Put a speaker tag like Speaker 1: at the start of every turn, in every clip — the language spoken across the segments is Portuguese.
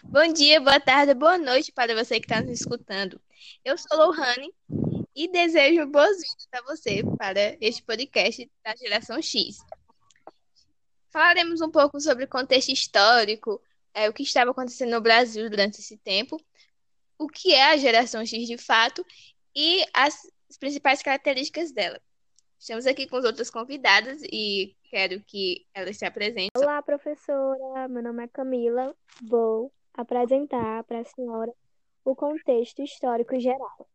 Speaker 1: Bom dia, boa tarde, boa noite para você que está nos escutando. Eu sou Lohane e desejo boas-vindas a você para este podcast da Geração X. Falaremos um pouco sobre o contexto histórico, é, o que estava acontecendo no Brasil durante esse tempo, o que é a Geração X de fato e as principais características dela. Estamos aqui com as outras convidadas e quero que elas se apresentem.
Speaker 2: Olá, professora. Meu nome é Camila. Vou apresentar para a senhora o contexto histórico geral.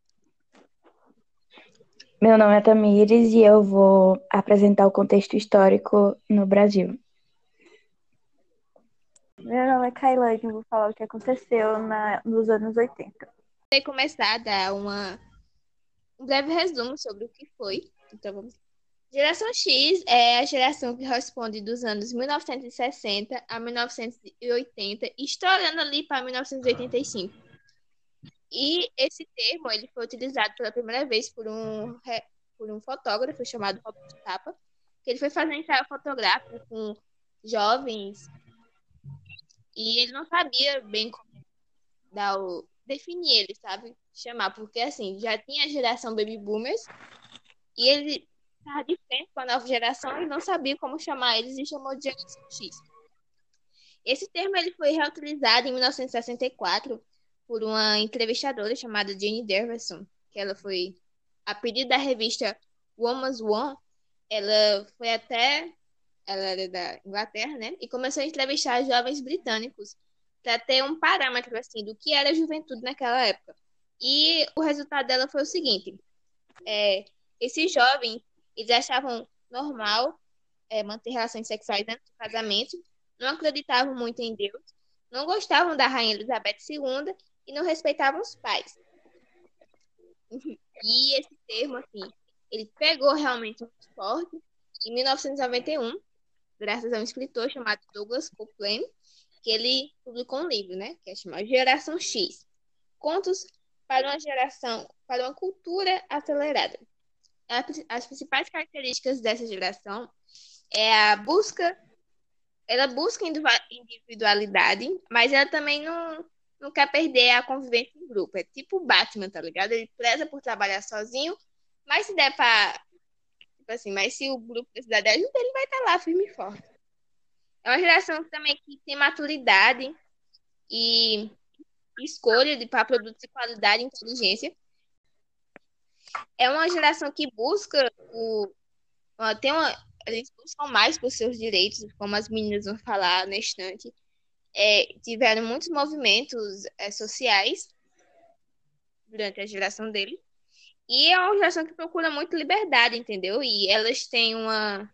Speaker 3: Meu nome é Tamires e eu vou apresentar o contexto histórico no Brasil.
Speaker 4: Meu nome é Kailane e vou falar o que aconteceu na, nos anos 80.
Speaker 1: Vou começar a dar uma, um breve resumo sobre o que foi. Então vamos Geração X é a geração que responde dos anos 1960 a 1980, estourando ali para 1985. E esse termo ele foi utilizado pela primeira vez por um, por um fotógrafo chamado Roberto Tapa, que ele foi fazer ensaio fotográfico com jovens e ele não sabia bem como dar o, definir ele, sabe? Chamar, porque assim, já tinha a geração baby boomers e ele estava de frente com a nova geração e não sabia como chamar eles e chamou de geração X. Esse termo ele foi reutilizado em 1964 por uma entrevistadora chamada Jane Derverson, que ela foi a pedido da revista Woman's One, ela foi até ela era da Inglaterra, né? E começou a entrevistar jovens britânicos para ter um parâmetro assim do que era a juventude naquela época. E o resultado dela foi o seguinte: é, esses jovens eles achavam normal é, manter relações sexuais antes do casamento, não acreditavam muito em Deus, não gostavam da rainha Elizabeth II e não respeitavam os pais. E esse termo, assim, ele pegou realmente muito forte em 1991, graças a um escritor chamado Douglas Copeland, que ele publicou um livro, né, que é chamado Geração X, Contos para uma geração, para uma cultura acelerada as principais características dessa geração é a busca, ela busca individualidade, mas ela também não, não quer perder a convivência em grupo. É tipo o Batman, tá ligado? Ele preza por trabalhar sozinho, mas se der pra. Tipo assim, mas se o grupo precisar de ajuda, ele vai estar tá lá firme e forte. É uma geração também que tem maturidade e escolha para produtos de qualidade e inteligência é uma geração que busca o. Tem uma, eles buscam mais por seus direitos, como as meninas vão falar na estante. É, tiveram muitos movimentos é, sociais durante a geração dele. E é uma geração que procura muito liberdade, entendeu? E elas têm uma,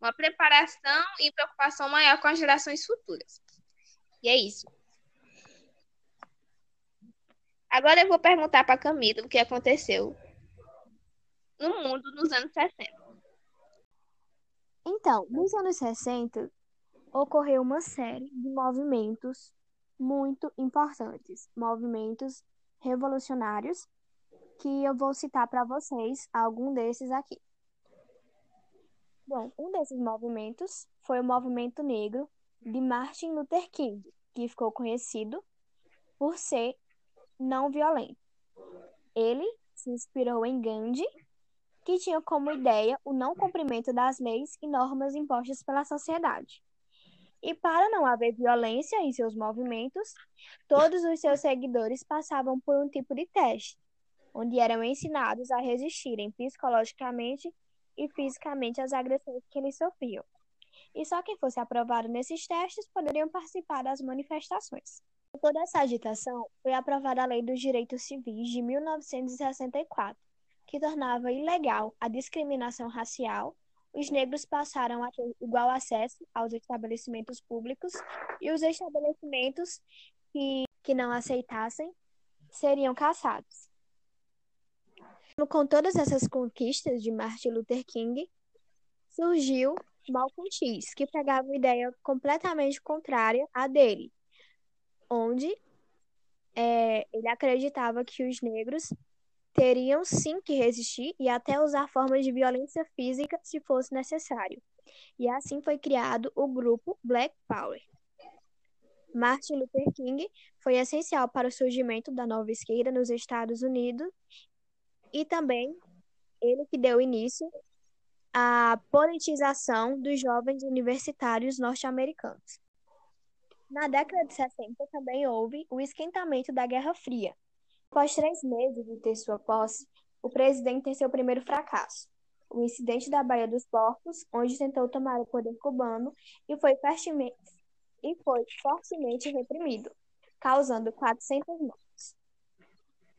Speaker 1: uma preparação e preocupação maior com as gerações futuras. E é isso. Agora eu vou perguntar para Camila o que aconteceu no mundo nos anos 60.
Speaker 2: Então, nos anos 60, ocorreu uma série de movimentos muito importantes, movimentos revolucionários, que eu vou citar para vocês algum desses aqui. Bom, um desses movimentos foi o movimento negro de Martin Luther King, que ficou conhecido por ser não violento. Ele se inspirou em Gandhi, que tinha como ideia o não cumprimento das leis e normas impostas pela sociedade. E para não haver violência em seus movimentos, todos os seus seguidores passavam por um tipo de teste, onde eram ensinados a resistirem psicologicamente e fisicamente às agressões que eles sofriam. E só quem fosse aprovado nesses testes poderiam participar das manifestações. Com toda essa agitação, foi aprovada a Lei dos Direitos Civis de 1964, que tornava ilegal a discriminação racial. Os negros passaram a ter igual acesso aos estabelecimentos públicos e os estabelecimentos que, que não aceitassem seriam caçados. Com todas essas conquistas de Martin Luther King, surgiu Malcolm X, que pegava uma ideia completamente contrária à dele, onde é, ele acreditava que os negros teriam sim que resistir e até usar formas de violência física se fosse necessário. E assim foi criado o grupo Black Power. Martin Luther King foi essencial para o surgimento da nova esquerda nos Estados Unidos e também ele que deu início à politização dos jovens universitários norte-americanos. Na década de 60 também houve o esquentamento da Guerra Fria. Após três meses de ter sua posse, o presidente tem seu primeiro fracasso, o incidente da Baía dos Porcos, onde tentou tomar o poder cubano e foi fortemente, e foi fortemente reprimido, causando 400 mortes.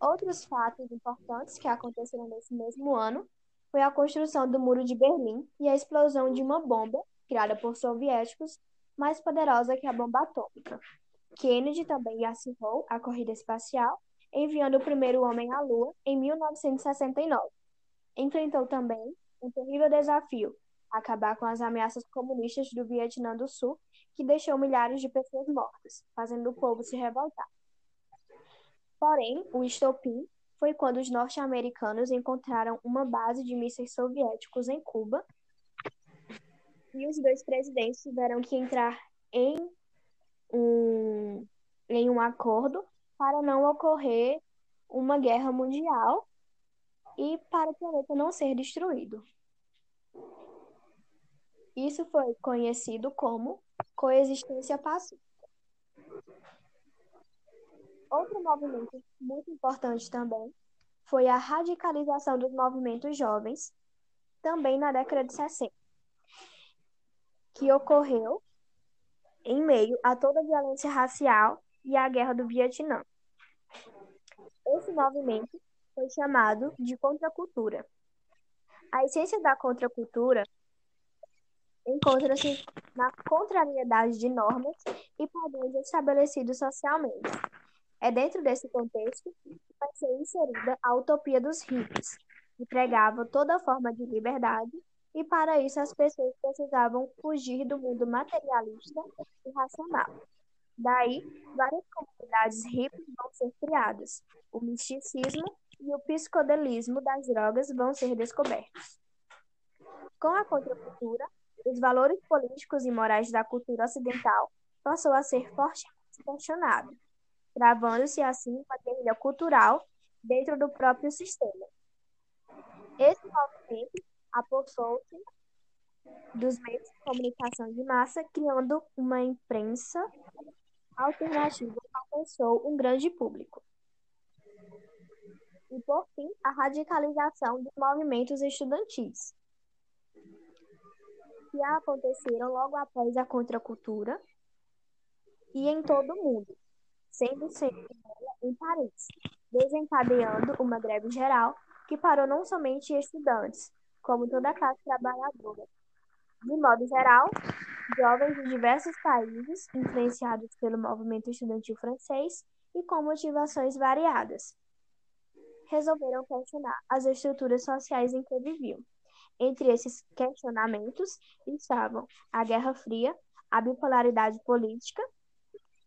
Speaker 2: Outros fatos importantes que aconteceram nesse mesmo ano foi a construção do Muro de Berlim e a explosão de uma bomba criada por soviéticos mais poderosa que a bomba atômica. Kennedy também acirrou a corrida espacial, enviando o primeiro homem à Lua em 1969. Enfrentou também um terrível desafio, acabar com as ameaças comunistas do Vietnã do Sul, que deixou milhares de pessoas mortas, fazendo o povo se revoltar. Porém, o estopim foi quando os norte-americanos encontraram uma base de mísseis soviéticos em Cuba e os dois presidentes tiveram que entrar em um, em um acordo para não ocorrer uma guerra mundial e para o planeta não ser destruído. Isso foi conhecido como coexistência pacífica. Outro movimento muito importante também foi a radicalização dos movimentos jovens, também na década de 60, que ocorreu em meio a toda a violência racial e a guerra do Vietnã. Esse movimento foi chamado de contracultura. A essência da contracultura encontra-se na contrariedade de normas e padrões estabelecidos socialmente, é dentro desse contexto que vai ser inserida a utopia dos hippies, que pregava toda forma de liberdade, e para isso as pessoas precisavam fugir do mundo materialista e racional. Daí, várias comunidades hippies vão ser criadas, o misticismo e o psicodelismo das drogas vão ser descobertos. Com a contracultura, os valores políticos e morais da cultura ocidental passou a ser fortemente questionados travando-se assim uma guerrilha cultural dentro do próprio sistema. Esse movimento apossou-se dos meios de comunicação de massa, criando uma imprensa alternativa que alcançou um grande público. E, por fim, a radicalização dos movimentos estudantis, que aconteceram logo após a contracultura e em todo o mundo sendo sempre em Paris, desencadeando uma greve geral que parou não somente estudantes, como toda a classe trabalhadora. De modo geral, jovens de diversos países, influenciados pelo movimento estudantil francês e com motivações variadas, resolveram questionar as estruturas sociais em que viviam. Entre esses questionamentos estavam a Guerra Fria, a bipolaridade política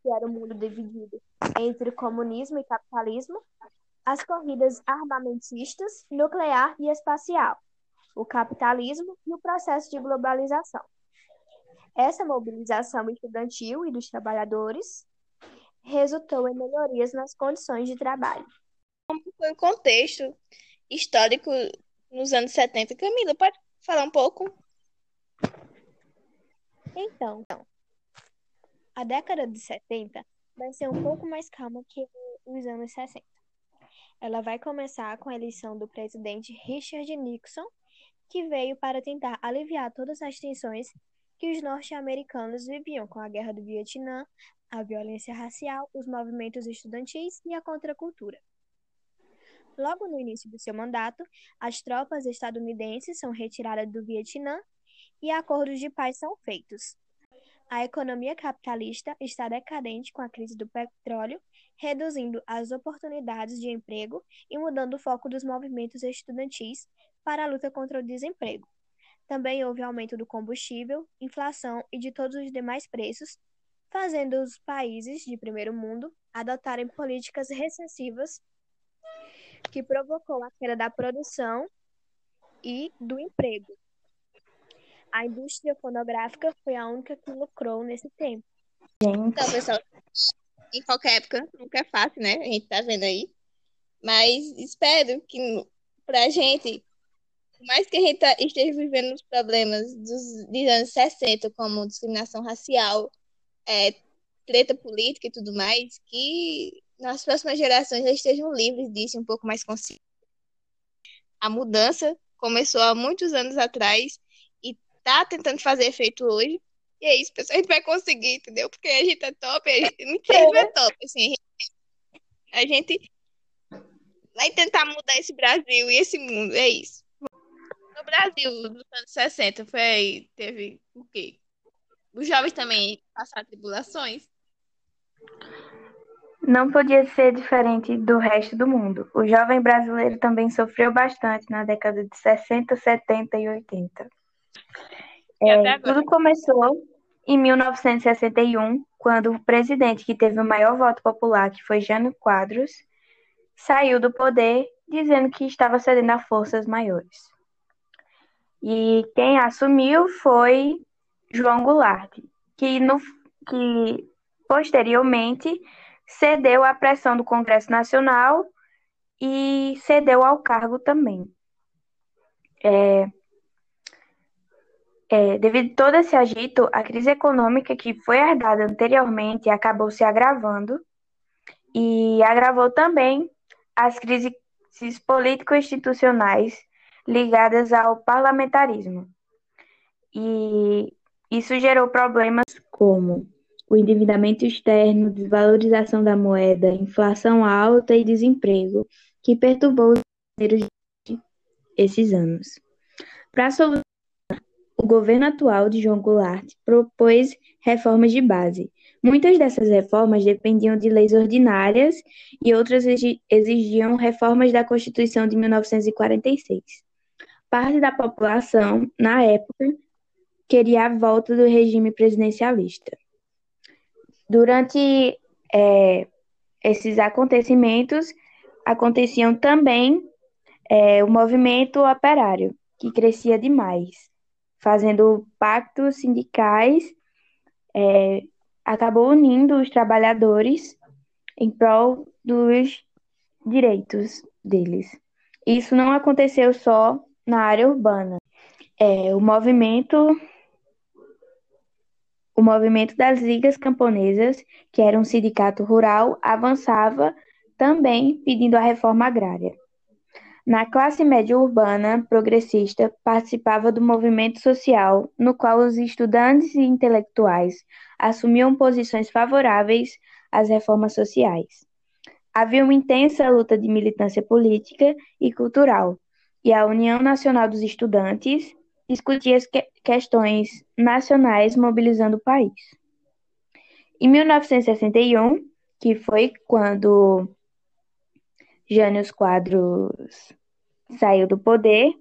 Speaker 2: que era o mundo dividido entre comunismo e capitalismo, as corridas armamentistas, nuclear e espacial, o capitalismo e o processo de globalização. Essa mobilização estudantil e dos trabalhadores resultou em melhorias nas condições de trabalho.
Speaker 1: Como foi o contexto histórico nos anos 70? Camila, pode falar um pouco?
Speaker 2: Então, a década de 70 vai ser um pouco mais calma que os anos 60. Ela vai começar com a eleição do presidente Richard Nixon, que veio para tentar aliviar todas as tensões que os norte-americanos viviam com a guerra do Vietnã, a violência racial, os movimentos estudantis e a contracultura. Logo no início do seu mandato, as tropas estadunidenses são retiradas do Vietnã e acordos de paz são feitos. A economia capitalista está decadente com a crise do petróleo, reduzindo as oportunidades de emprego e mudando o foco dos movimentos estudantis para a luta contra o desemprego. Também houve aumento do combustível, inflação e de todos os demais preços, fazendo os países de primeiro mundo adotarem políticas recessivas que provocou a queda da produção e do emprego. A indústria fonográfica foi a única que lucrou nesse tempo,
Speaker 3: Gente,
Speaker 1: Então, pessoal, em qualquer época, nunca é fácil, né? A gente tá vendo aí. Mas espero que pra gente, por mais que a gente tá- esteja vivendo os problemas dos, dos anos 60, como discriminação racial, é, treta política e tudo mais, que nas próximas gerações eles estejam livres disso, um pouco mais conscientes. A mudança começou há muitos anos atrás e tá tentando fazer efeito hoje. E é isso, pessoal. A gente vai conseguir, entendeu? Porque a gente é top. A gente, a gente não é top. Assim, a gente vai tentar mudar esse Brasil e esse mundo. É isso. Brasil, nos anos 60, foi, teve o quê? Os jovens também passaram tribulações.
Speaker 3: não podia ser diferente do resto do mundo. O jovem brasileiro também sofreu bastante na década de 60, 70 e 80.
Speaker 1: E até
Speaker 3: É, tudo começou em 1961, quando o presidente que teve o maior voto popular, que foi Jânio Quadros, saiu do poder dizendo que estava cedendo a forças maiores. E quem assumiu foi João Goulart, que, no, que posteriormente cedeu à pressão do Congresso Nacional e cedeu ao cargo também. É, é, devido a todo esse agito, a crise econômica que foi herdada anteriormente acabou se agravando e agravou também as crises político-institucionais ligadas ao parlamentarismo. E isso gerou problemas como o endividamento externo, desvalorização da moeda, inflação alta e desemprego, que perturbou os brasileiros esses anos. Para solucionar, o governo atual de João Goulart propôs reformas de base. Muitas dessas reformas dependiam de leis ordinárias e outras exi- exigiam reformas da Constituição de 1946. Parte da população, na época, queria a volta do regime presidencialista. Durante eh, esses acontecimentos, aconteciam também eh, o movimento operário, que crescia demais, fazendo pactos sindicais, eh, acabou unindo os trabalhadores em prol dos direitos deles. Isso não aconteceu só na área urbana. É, o movimento o movimento das ligas camponesas, que era um sindicato rural, avançava também pedindo a reforma agrária. Na classe média urbana progressista participava do movimento social, no qual os estudantes e intelectuais assumiam posições favoráveis às reformas sociais. Havia uma intensa luta de militância política e cultural, e a União Nacional dos Estudantes discutia as que- questões nacionais mobilizando o país. Em 1961, que foi quando Jânio Quadros saiu do poder,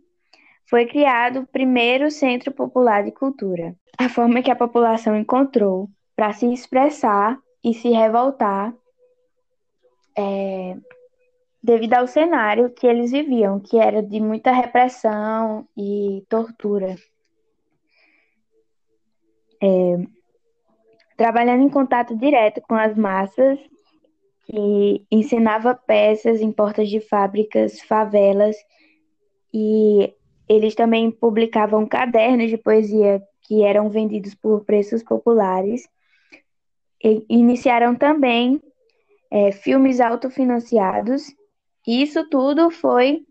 Speaker 3: foi criado o primeiro Centro Popular de Cultura, a forma que a população encontrou para se expressar e se revoltar é, devido ao cenário que eles viviam, que era de muita repressão e tortura. É, trabalhando em contato direto com as massas, que ensinava peças em portas de fábricas, favelas, e eles também publicavam cadernos de poesia que eram vendidos por preços populares. E iniciaram também é, filmes autofinanciados, isso tudo foi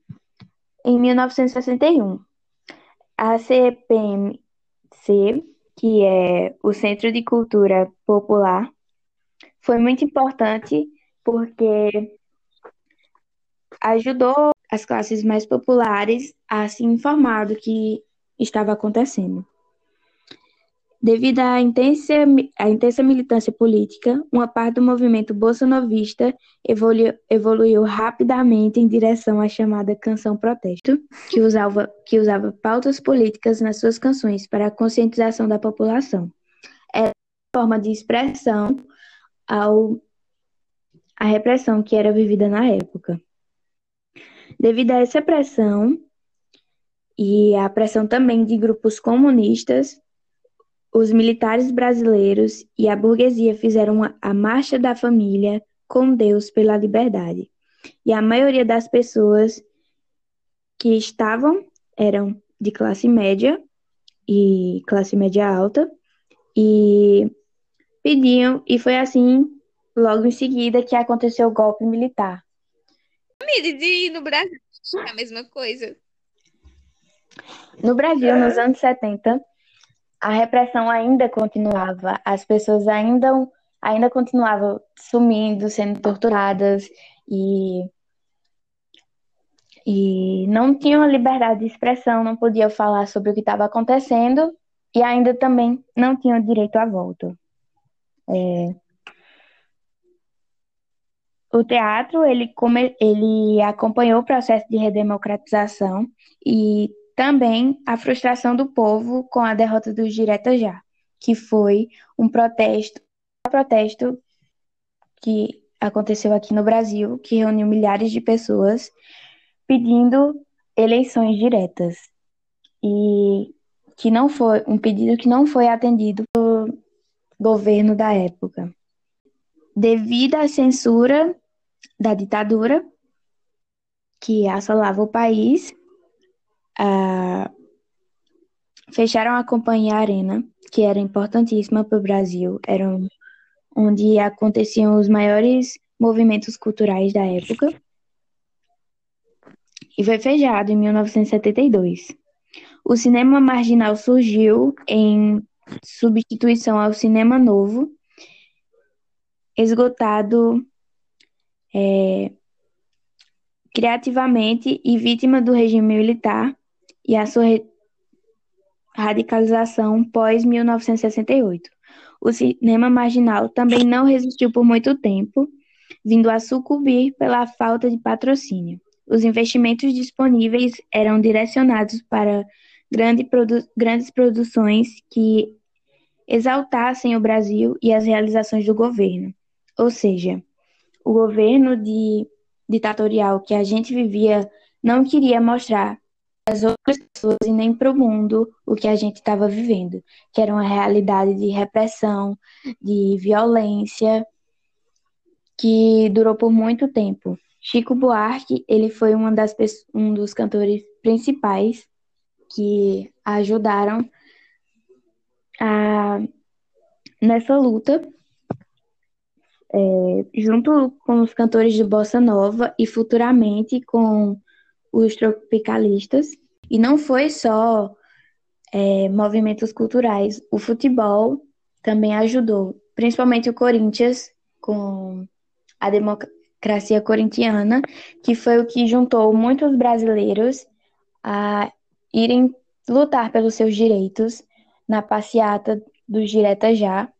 Speaker 3: em 1961. A CPMC, que é o Centro de Cultura Popular, foi muito importante porque ajudou as classes mais populares a se informar do que estava acontecendo. Devido à intensa, à intensa militância política, uma parte do movimento bolsonovista evoluiu, evoluiu rapidamente em direção à chamada canção protesto, que usava, que usava pautas políticas nas suas canções para a conscientização da população. Era uma forma de expressão ao a repressão que era vivida na época. Devido a essa pressão e a pressão também de grupos comunistas, os militares brasileiros e a burguesia fizeram a Marcha da Família com Deus pela Liberdade. E a maioria das pessoas que estavam eram de classe média e classe média alta e pediam, e foi assim logo em seguida que aconteceu o golpe militar.
Speaker 1: No Brasil é a mesma coisa.
Speaker 3: No Brasil, nos anos 70, a repressão ainda continuava, as pessoas ainda, ainda continuavam sumindo, sendo torturadas e, e não tinham liberdade de expressão, não podiam falar sobre o que estava acontecendo e ainda também não tinham direito à volta. É, o teatro ele, come, ele acompanhou o processo de redemocratização e também a frustração do povo com a derrota dos Direta Já, que foi um protesto, um protesto que aconteceu aqui no Brasil, que reuniu milhares de pessoas pedindo eleições diretas e que não foi um pedido que não foi atendido pelo governo da época. Devido à censura da ditadura que assolava o país, fecharam a Companhia Arena, que era importantíssima para o Brasil, era onde aconteciam os maiores movimentos culturais da época, e foi fechado em 1972. O cinema marginal surgiu em substituição ao cinema novo, esgotado é, criativamente e vítima do regime militar e a sua radicalização pós-1968. O cinema marginal também não resistiu por muito tempo, vindo a sucumbir pela falta de patrocínio. Os investimentos disponíveis eram direcionados para grande produ grandes produções que exaltassem o Brasil e as realizações do governo. Ou seja, o governo de ditatorial que a gente vivia não queria mostrar às outras pessoas e nem para o mundo o que a gente estava vivendo, que era uma realidade de repressão, de violência, que durou por muito tempo. Chico Buarque, ele foi uma das, um dos cantores principais que ajudaram a, nessa luta é, junto com os cantores de bossa nova e futuramente com os tropicalistas. E não foi só é, movimentos culturais, o futebol também ajudou, principalmente o Corinthians com a democracia corintiana, que foi o que juntou muitos brasileiros a irem lutar pelos seus direitos na passeata dos Direta Já,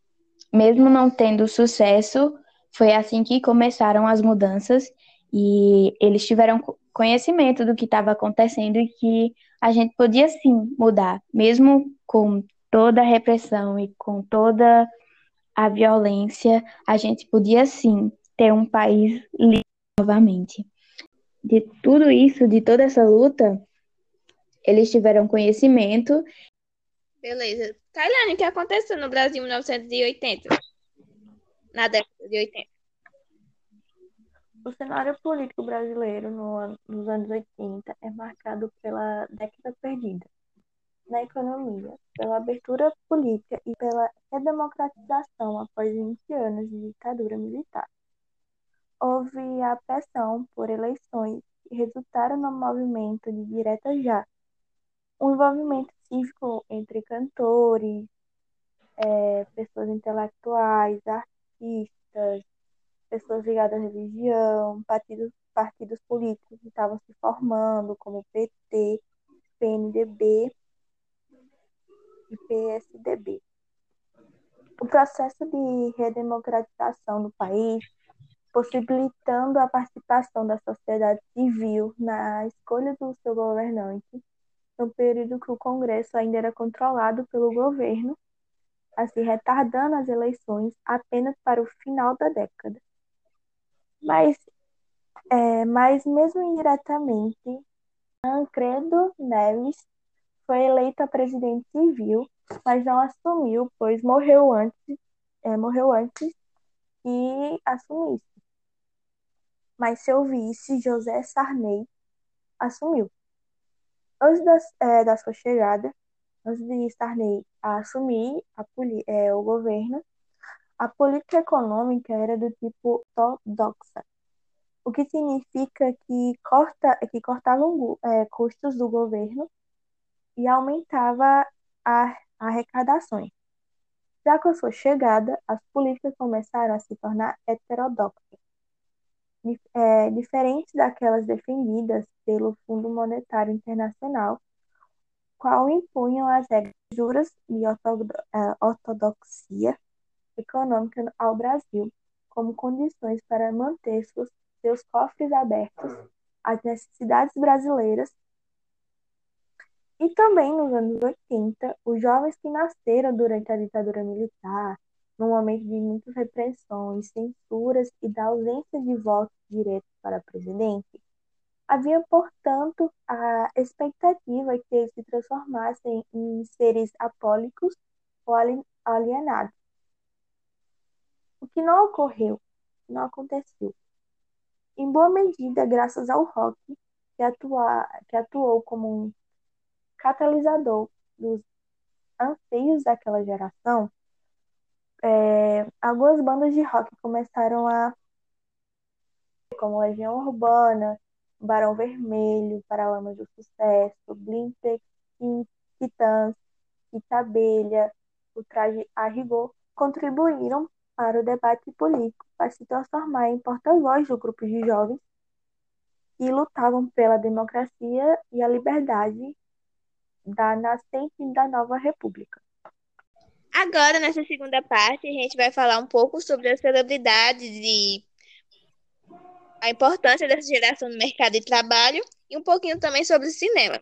Speaker 3: mesmo não tendo sucesso foi assim que começaram as mudanças e eles tiveram conhecimento do que estava acontecendo e que a gente podia sim mudar, mesmo com toda a repressão e com toda a violência, a gente podia sim ter um país livre novamente. De tudo isso, de toda essa luta, eles tiveram conhecimento.
Speaker 1: Beleza. Tailândia, o que aconteceu no Brasil em 1980? na década de 80.
Speaker 4: O cenário político brasileiro no, nos anos 80 é marcado pela década perdida na economia, pela abertura política e pela redemocratização após 20 anos de ditadura militar. Houve a pressão por eleições que resultaram no movimento de direta já, um envolvimento cívico entre cantores, é, pessoas intelectuais, artistas, pessoas ligadas à religião, partidos, partidos políticos que estavam se formando, como PT, PNDB e PSDB. O processo de redemocratização do país, possibilitando a participação da sociedade civil na escolha do seu governante, no período que o Congresso ainda era controlado pelo governo assim retardando as eleições apenas para o final da década. Mas, é, mas mesmo indiretamente, Tancredo Neves foi eleito a presidente civil mas não assumiu, pois morreu antes, é, morreu antes que assumisse. Mas seu vice, José Sarney, assumiu. Antes da, é, da sua chegada, antes de Sarney assumir a, é, o governo, a política econômica era do tipo ortodoxa, o que significa que, corta, que cortavam é, custos do governo e aumentava a arrecadações. Já com a sua chegada, as políticas começaram a se tornar heterodoxas, é, diferentes daquelas defendidas pelo Fundo Monetário Internacional, qual impunham as regras juras e é, ortodoxia econômica ao Brasil como condições para manter seus, seus cofres abertos às necessidades brasileiras. E também nos anos 80, os jovens que nasceram durante a ditadura militar, num momento de muitas repressões, censuras e da ausência de votos diretos para presidente, havia, portanto, a expectativa que eles se transformassem em seres apólicos ou alienados. O que não ocorreu, não aconteceu. Em boa medida, graças ao rock, que, atua, que atuou como um catalisador dos anseios daquela geração, é, algumas bandas de rock começaram a como Legião Urbana, Barão Vermelho, Paralamas do Sucesso, Blink Titãs, Itabelha, o Traje a Rigor, contribuíram para o debate político para se transformar em porta-voz do grupo de jovens que lutavam pela democracia e a liberdade da nascente da nova república.
Speaker 1: Agora, nessa segunda parte, a gente vai falar um pouco sobre as celebridades e a importância dessa geração no mercado de trabalho e um pouquinho também sobre o cinema.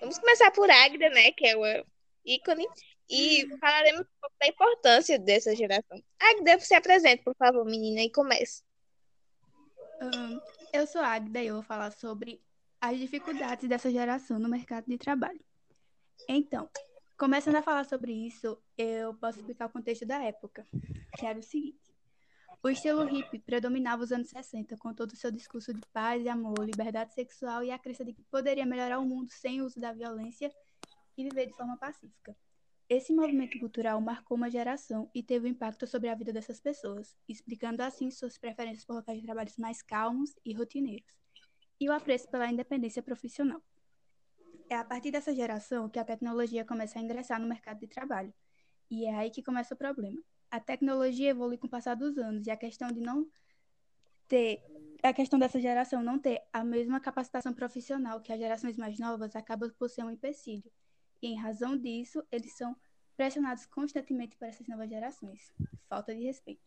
Speaker 1: Vamos começar por Agda, né, que é o ícone e falaremos um pouco da importância dessa geração. Agda, se apresente, por favor, menina, e comece.
Speaker 5: Um, eu sou Agda e eu vou falar sobre as dificuldades dessa geração no mercado de trabalho. Então, começando a falar sobre isso, eu posso explicar o contexto da época, que era o seguinte. O estilo hippie predominava os anos 60, com todo o seu discurso de paz e amor, liberdade sexual e a crença de que poderia melhorar o mundo sem o uso da violência e viver de forma pacífica. Esse movimento cultural marcou uma geração e teve um impacto sobre a vida dessas pessoas, explicando assim suas preferências por locais de trabalhos mais calmos e rotineiros, e o apreço pela independência profissional. É a partir dessa geração que a tecnologia começa a ingressar no mercado de trabalho, e é aí que começa o problema. A tecnologia evolui com o passar dos anos e a questão de não ter a questão dessa geração não ter a mesma capacitação profissional que as gerações mais novas acaba por ser um empecilho e, em razão disso, eles são pressionados constantemente por essas novas gerações. Falta de respeito.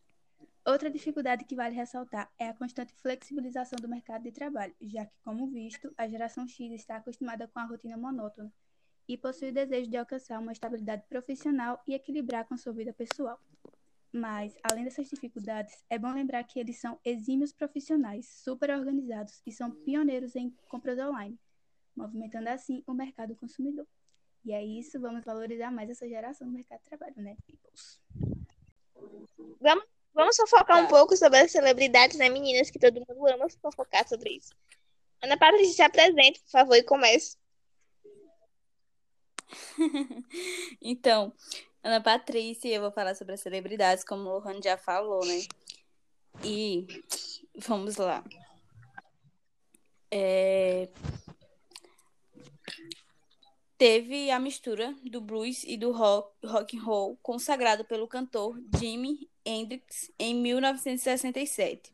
Speaker 5: Outra dificuldade que vale ressaltar é a constante flexibilização do mercado de trabalho, já que, como visto, a geração X está acostumada com a rotina monótona e possui o desejo de alcançar uma estabilidade profissional e equilibrar com sua vida pessoal. Mas, além dessas dificuldades, é bom lembrar que eles são exímios profissionais, super organizados e são pioneiros em compras online, movimentando assim o mercado consumidor. E é isso, vamos valorizar mais essa geração do mercado de trabalho, né, peoples?
Speaker 1: Vamos, vamos fofocar tá. um pouco sobre as celebridades, né, meninas, que todo mundo ama fofocar sobre isso. Ana Patrícia, se apresente, por favor, e comece.
Speaker 6: então, Ana Patrícia, eu vou falar sobre as celebridades, como o Lohan já falou, né? E vamos lá. É teve a mistura do blues e do rock, rock and roll consagrado pelo cantor Jimi Hendrix em 1967.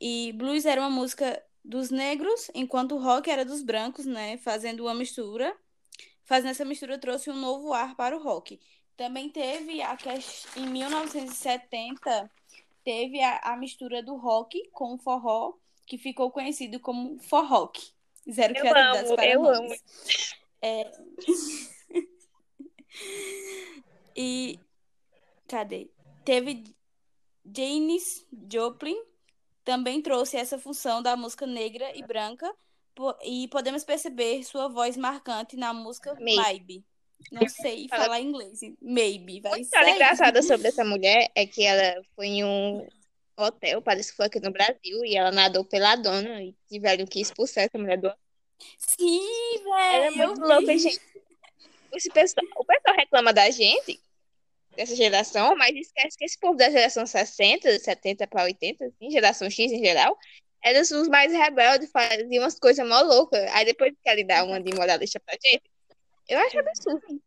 Speaker 6: E blues era uma música dos negros, enquanto o rock era dos brancos, né, fazendo uma mistura. Fazendo essa mistura trouxe um novo ar para o rock. Também teve a em 1970 teve a, a mistura do rock com o forró, que ficou conhecido como forrock. Zero
Speaker 1: eu criatividade amo, para eu nomes. amo.
Speaker 6: É... e cadê? Teve Janis Joplin também trouxe essa função da música negra e branca e podemos perceber sua voz marcante na música Maybe. Não sei falar inglês. Maybe. Vai
Speaker 1: história
Speaker 6: ser.
Speaker 1: engraçada sobre essa mulher é que ela foi em um hotel, parece que foi aqui no Brasil, e ela nadou pela dona e tiveram que expulsar essa mulher do
Speaker 6: Sim,
Speaker 1: Ela é
Speaker 6: velho.
Speaker 1: muito louca, gente. Esse pessoal, o pessoal reclama da gente, dessa geração, mas esquece que esse povo da geração 60, 70 para 80, assim, geração X em geral, eram os mais rebeldes, faziam umas coisas mó loucas. Aí depois querem dar uma de moralista pra gente. Eu acho absurdo.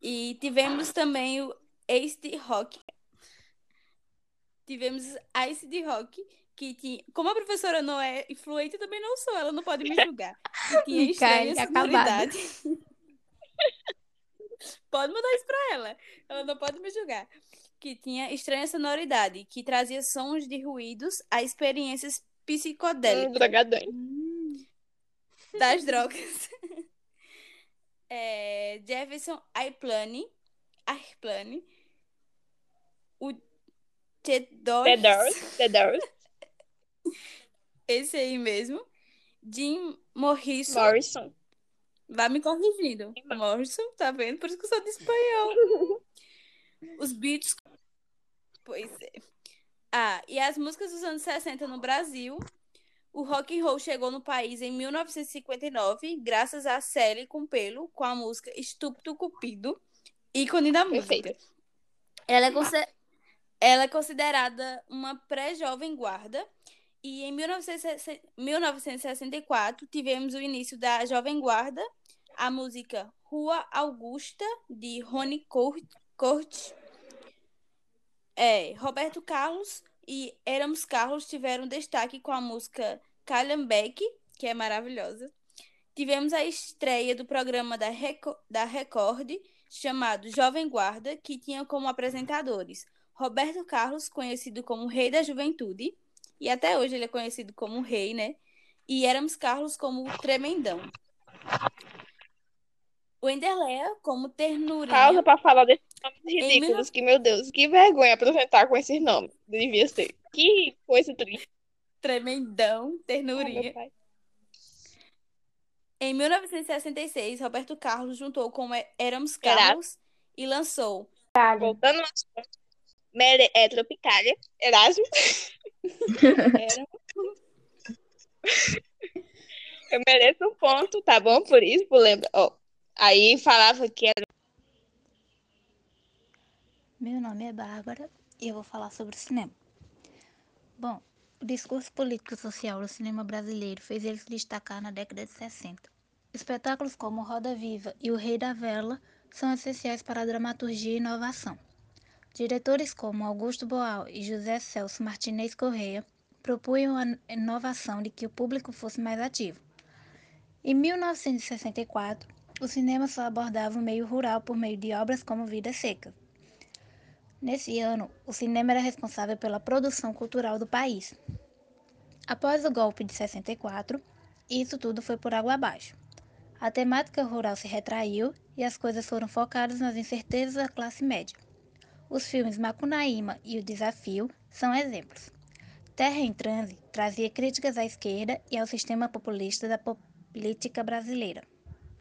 Speaker 6: E tivemos também o Ace de Rock. Tivemos Ice de Rock, que tinha. Como a professora não é influente, eu também não sou, ela não pode me julgar. Que tinha estranha sonoridade. pode mandar isso pra ela. Ela não pode me julgar. Que tinha estranha sonoridade, que trazia sons de ruídos a experiências psicodélicas
Speaker 1: drogadão.
Speaker 6: das drogas. É, Jefferson Airplane, Airplane, o The Doors,
Speaker 1: The Doors, The Doors,
Speaker 6: esse aí mesmo, Jim Morrison,
Speaker 1: Morrison.
Speaker 6: vai me corrigindo, Morrison, tá vendo? Por isso que eu sou de espanhol. Os beats, pois é. Ah, e as músicas dos anos 60 no Brasil, o rock and roll chegou no país em 1959, graças a Sally com pelo, com a música Estúpido Cupido, ícone da música.
Speaker 1: Perfeito.
Speaker 6: Ela é, ela é considerada uma pré-jovem guarda. E em 1960 1964 tivemos o início da Jovem Guarda, a música Rua Augusta, de Rony Cort. É, Roberto Carlos e Éramos Carlos tiveram destaque com a música Calhambeck, que é maravilhosa. Tivemos a estreia do programa da, Reco da Record, chamado Jovem Guarda, que tinha como apresentadores Roberto Carlos, conhecido como Rei da Juventude, e até hoje ele é conhecido como Rei, né? E Éramos Carlos como Tremendão. O Enderleia como Ternurinha.
Speaker 1: Pausa pra falar desses nomes ridículos, que, meu Deus, que vergonha apresentar com esses nomes. Devia ser. Que coisa triste.
Speaker 6: Tremendão,
Speaker 1: Ai,
Speaker 6: Ternurinha.
Speaker 1: pai.
Speaker 6: Em 1966, Roberto Carlos juntou com Éramos
Speaker 1: Era-
Speaker 6: Carlos e lançou
Speaker 1: Voltando aos. Mere... É, Tropicália. Erasmo.
Speaker 6: Era-
Speaker 1: Eu mereço um ponto, tá bom? Por isso, por lembra. Ó, aí falava que era
Speaker 7: Meu nome é Bárbara e eu vou falar sobre o cinema. Bom, o discurso político e social do cinema brasileiro fez ele se destacar na década de 60. Espetáculos como Roda Viva e O Rei da Vela são essenciais para a dramaturgia e inovação. Diretores como Augusto Boal e José Celso Martinez Correia propunham a inovação de que o público fosse mais ativo. Em 1964, o cinema só abordava o meio rural por meio de obras como Vidas Secas. Nesse ano, o cinema era responsável pela produção cultural do país. Após o golpe de 64, isso tudo foi por água abaixo. A temática rural se retraiu e as coisas foram focadas nas incertezas da classe média. Os filmes Macunaíma e O Desafio são exemplos. Terra em Transe trazia críticas à esquerda e ao sistema populista da política brasileira.